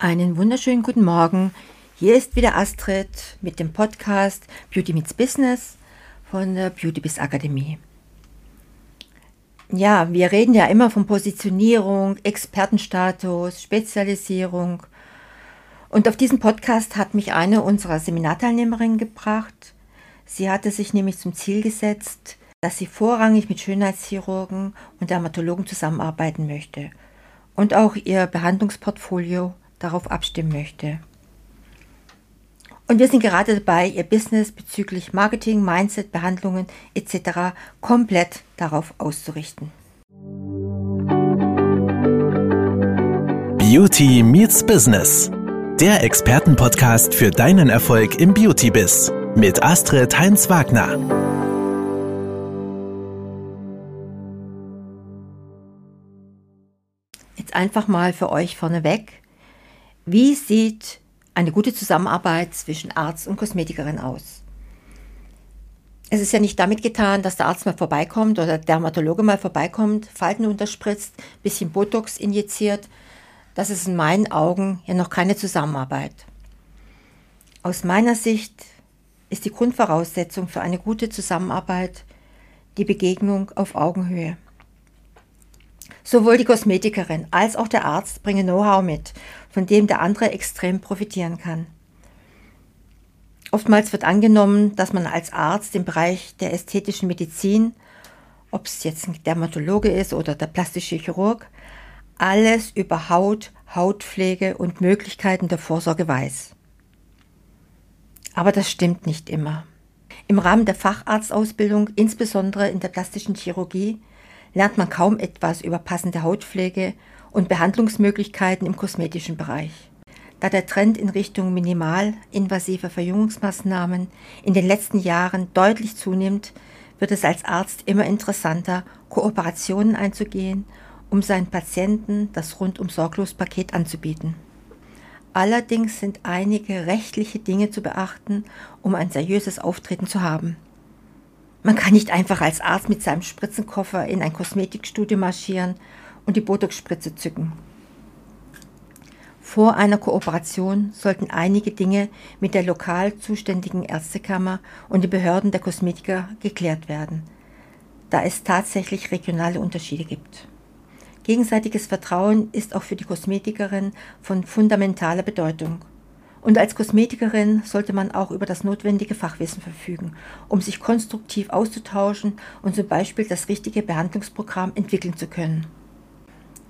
Einen wunderschönen guten Morgen. Hier ist wieder Astrid mit dem Podcast Beauty Meets Business von der Beauty Biz Akademie. Ja, wir reden ja immer von Positionierung, Expertenstatus, Spezialisierung. Und auf diesen Podcast hat mich eine unserer Seminarteilnehmerinnen gebracht. Sie hatte sich nämlich zum Ziel gesetzt, dass sie vorrangig mit Schönheitschirurgen und Dermatologen zusammenarbeiten möchte und auch ihr Behandlungsportfolio darauf abstimmen möchte. Und wir sind gerade dabei, ihr Business bezüglich Marketing, Mindset, Behandlungen etc. komplett darauf auszurichten. Beauty meets Business. Der Expertenpodcast für deinen Erfolg im Beauty-Biz mit Astrid Heinz-Wagner. Jetzt einfach mal für euch vorneweg. Wie sieht eine gute Zusammenarbeit zwischen Arzt und Kosmetikerin aus? Es ist ja nicht damit getan, dass der Arzt mal vorbeikommt oder der Dermatologe mal vorbeikommt, Falten unterspritzt, bisschen Botox injiziert. Das ist in meinen Augen ja noch keine Zusammenarbeit. Aus meiner Sicht ist die Grundvoraussetzung für eine gute Zusammenarbeit die Begegnung auf Augenhöhe. Sowohl die Kosmetikerin als auch der Arzt bringen Know-how mit, von dem der andere extrem profitieren kann. Oftmals wird angenommen, dass man als Arzt im Bereich der ästhetischen Medizin, ob es jetzt ein Dermatologe ist oder der plastische Chirurg, alles über Haut, Hautpflege und Möglichkeiten der Vorsorge weiß. Aber das stimmt nicht immer. Im Rahmen der Facharztausbildung, insbesondere in der plastischen Chirurgie, lernt man kaum etwas über passende Hautpflege und Behandlungsmöglichkeiten im kosmetischen Bereich. Da der Trend in Richtung minimalinvasive Verjüngungsmaßnahmen in den letzten Jahren deutlich zunimmt, wird es als Arzt immer interessanter, Kooperationen einzugehen, um seinen Patienten das rundum sorglos Paket anzubieten. Allerdings sind einige rechtliche Dinge zu beachten, um ein seriöses Auftreten zu haben. Man kann nicht einfach als Arzt mit seinem Spritzenkoffer in ein Kosmetikstudio marschieren und die Botox-Spritze zücken. Vor einer Kooperation sollten einige Dinge mit der lokal zuständigen Ärztekammer und den Behörden der Kosmetiker geklärt werden, da es tatsächlich regionale Unterschiede gibt. Gegenseitiges Vertrauen ist auch für die Kosmetikerin von fundamentaler Bedeutung. Und als Kosmetikerin sollte man auch über das notwendige Fachwissen verfügen, um sich konstruktiv auszutauschen und zum Beispiel das richtige Behandlungsprogramm entwickeln zu können.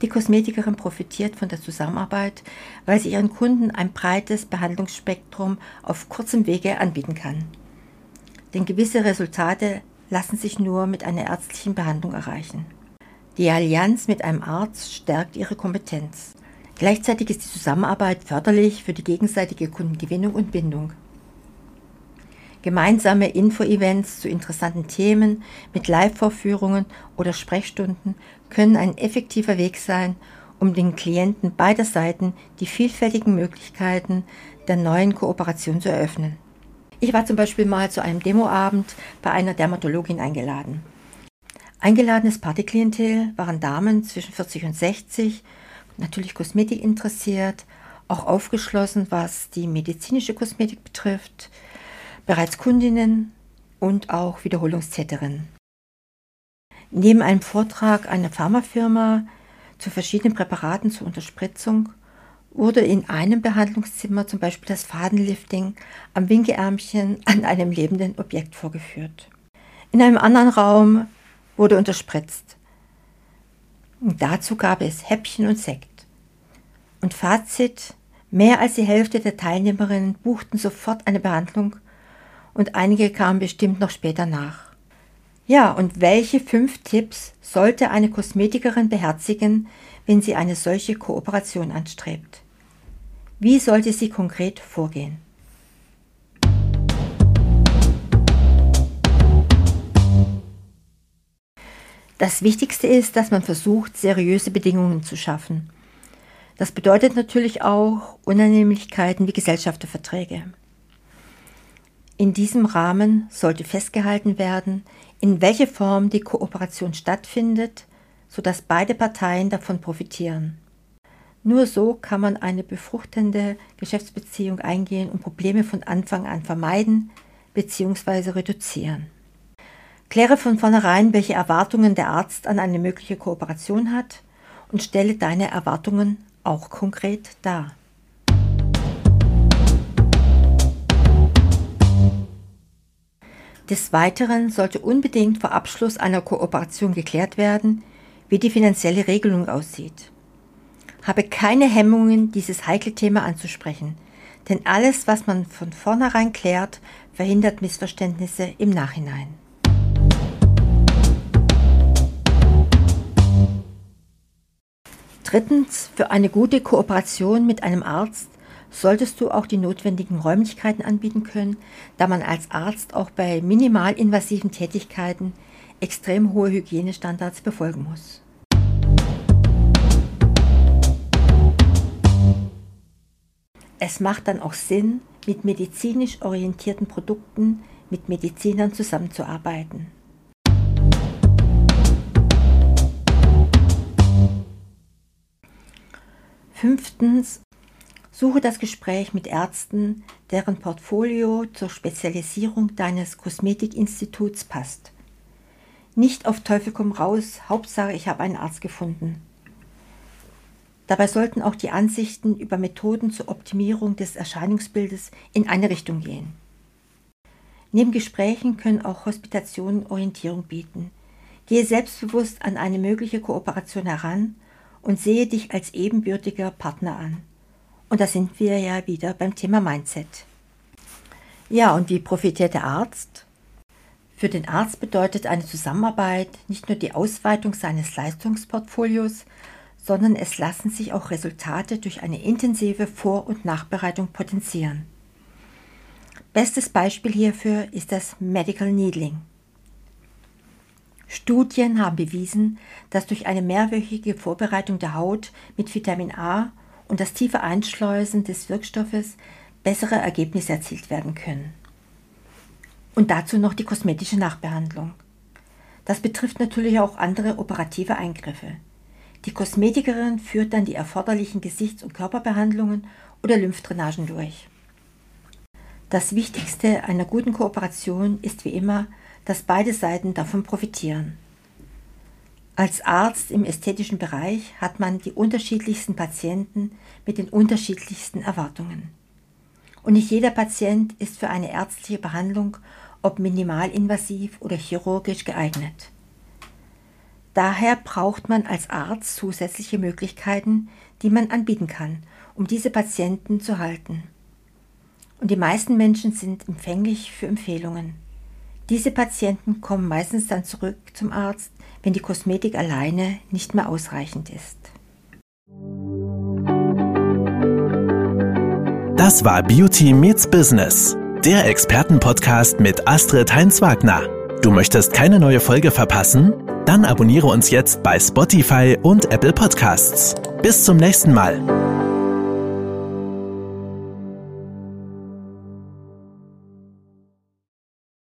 Die Kosmetikerin profitiert von der Zusammenarbeit, weil sie ihren Kunden ein breites Behandlungsspektrum auf kurzem Wege anbieten kann. Denn gewisse Resultate lassen sich nur mit einer ärztlichen Behandlung erreichen. Die Allianz mit einem Arzt stärkt ihre Kompetenz. Gleichzeitig ist die Zusammenarbeit förderlich für die gegenseitige Kundengewinnung und Bindung. Gemeinsame Info-Events zu interessanten Themen mit Live-Vorführungen oder Sprechstunden können ein effektiver Weg sein, um den Klienten beider Seiten die vielfältigen Möglichkeiten der neuen Kooperation zu eröffnen. Ich war zum Beispiel mal zu einem Demoabend bei einer Dermatologin eingeladen. Eingeladenes Partyklientel waren Damen zwischen 40 und 60 natürlich Kosmetik interessiert, auch aufgeschlossen, was die medizinische Kosmetik betrifft, bereits Kundinnen und auch Wiederholungstäterinnen. Neben einem Vortrag einer Pharmafirma zu verschiedenen Präparaten zur Unterspritzung wurde in einem Behandlungszimmer zum Beispiel das Fadenlifting am Winkeärmchen an einem lebenden Objekt vorgeführt. In einem anderen Raum wurde unterspritzt. Und dazu gab es Häppchen und Sekt. Und Fazit, mehr als die Hälfte der Teilnehmerinnen buchten sofort eine Behandlung und einige kamen bestimmt noch später nach. Ja, und welche fünf Tipps sollte eine Kosmetikerin beherzigen, wenn sie eine solche Kooperation anstrebt? Wie sollte sie konkret vorgehen? Das Wichtigste ist, dass man versucht, seriöse Bedingungen zu schaffen. Das bedeutet natürlich auch Unannehmlichkeiten wie Gesellschafterverträge. In diesem Rahmen sollte festgehalten werden, in welche Form die Kooperation stattfindet, sodass beide Parteien davon profitieren. Nur so kann man eine befruchtende Geschäftsbeziehung eingehen und Probleme von Anfang an vermeiden bzw. reduzieren. Kläre von vornherein, welche Erwartungen der Arzt an eine mögliche Kooperation hat und stelle deine Erwartungen auch konkret dar. Des Weiteren sollte unbedingt vor Abschluss einer Kooperation geklärt werden, wie die finanzielle Regelung aussieht. Habe keine Hemmungen, dieses heikle Thema anzusprechen, denn alles, was man von vornherein klärt, verhindert Missverständnisse im Nachhinein. Drittens, für eine gute Kooperation mit einem Arzt solltest du auch die notwendigen Räumlichkeiten anbieten können, da man als Arzt auch bei minimalinvasiven Tätigkeiten extrem hohe Hygienestandards befolgen muss. Es macht dann auch Sinn, mit medizinisch orientierten Produkten mit Medizinern zusammenzuarbeiten. Fünftens, Suche das Gespräch mit Ärzten, deren Portfolio zur Spezialisierung deines Kosmetikinstituts passt. Nicht auf Teufel komm raus, Hauptsache ich habe einen Arzt gefunden. Dabei sollten auch die Ansichten über Methoden zur Optimierung des Erscheinungsbildes in eine Richtung gehen. Neben Gesprächen können auch Hospitationen Orientierung bieten. Gehe selbstbewusst an eine mögliche Kooperation heran und sehe dich als ebenbürtiger Partner an. Und da sind wir ja wieder beim Thema Mindset. Ja, und wie profitiert der Arzt? Für den Arzt bedeutet eine Zusammenarbeit nicht nur die Ausweitung seines Leistungsportfolios, sondern es lassen sich auch Resultate durch eine intensive Vor- und Nachbereitung potenzieren. Bestes Beispiel hierfür ist das Medical Needling. Studien haben bewiesen, dass durch eine mehrwöchige Vorbereitung der Haut mit Vitamin A und das tiefe Einschleusen des Wirkstoffes bessere Ergebnisse erzielt werden können. Und dazu noch die kosmetische Nachbehandlung. Das betrifft natürlich auch andere operative Eingriffe. Die Kosmetikerin führt dann die erforderlichen Gesichts- und Körperbehandlungen oder Lymphdrainagen durch. Das Wichtigste einer guten Kooperation ist wie immer, dass beide Seiten davon profitieren. Als Arzt im ästhetischen Bereich hat man die unterschiedlichsten Patienten mit den unterschiedlichsten Erwartungen. Und nicht jeder Patient ist für eine ärztliche Behandlung, ob minimalinvasiv oder chirurgisch, geeignet. Daher braucht man als Arzt zusätzliche Möglichkeiten, die man anbieten kann, um diese Patienten zu halten. Und die meisten Menschen sind empfänglich für Empfehlungen. Diese Patienten kommen meistens dann zurück zum Arzt, wenn die Kosmetik alleine nicht mehr ausreichend ist. Das war Beauty Meets Business, der Expertenpodcast mit Astrid Heinz-Wagner. Du möchtest keine neue Folge verpassen? Dann abonniere uns jetzt bei Spotify und Apple Podcasts. Bis zum nächsten Mal.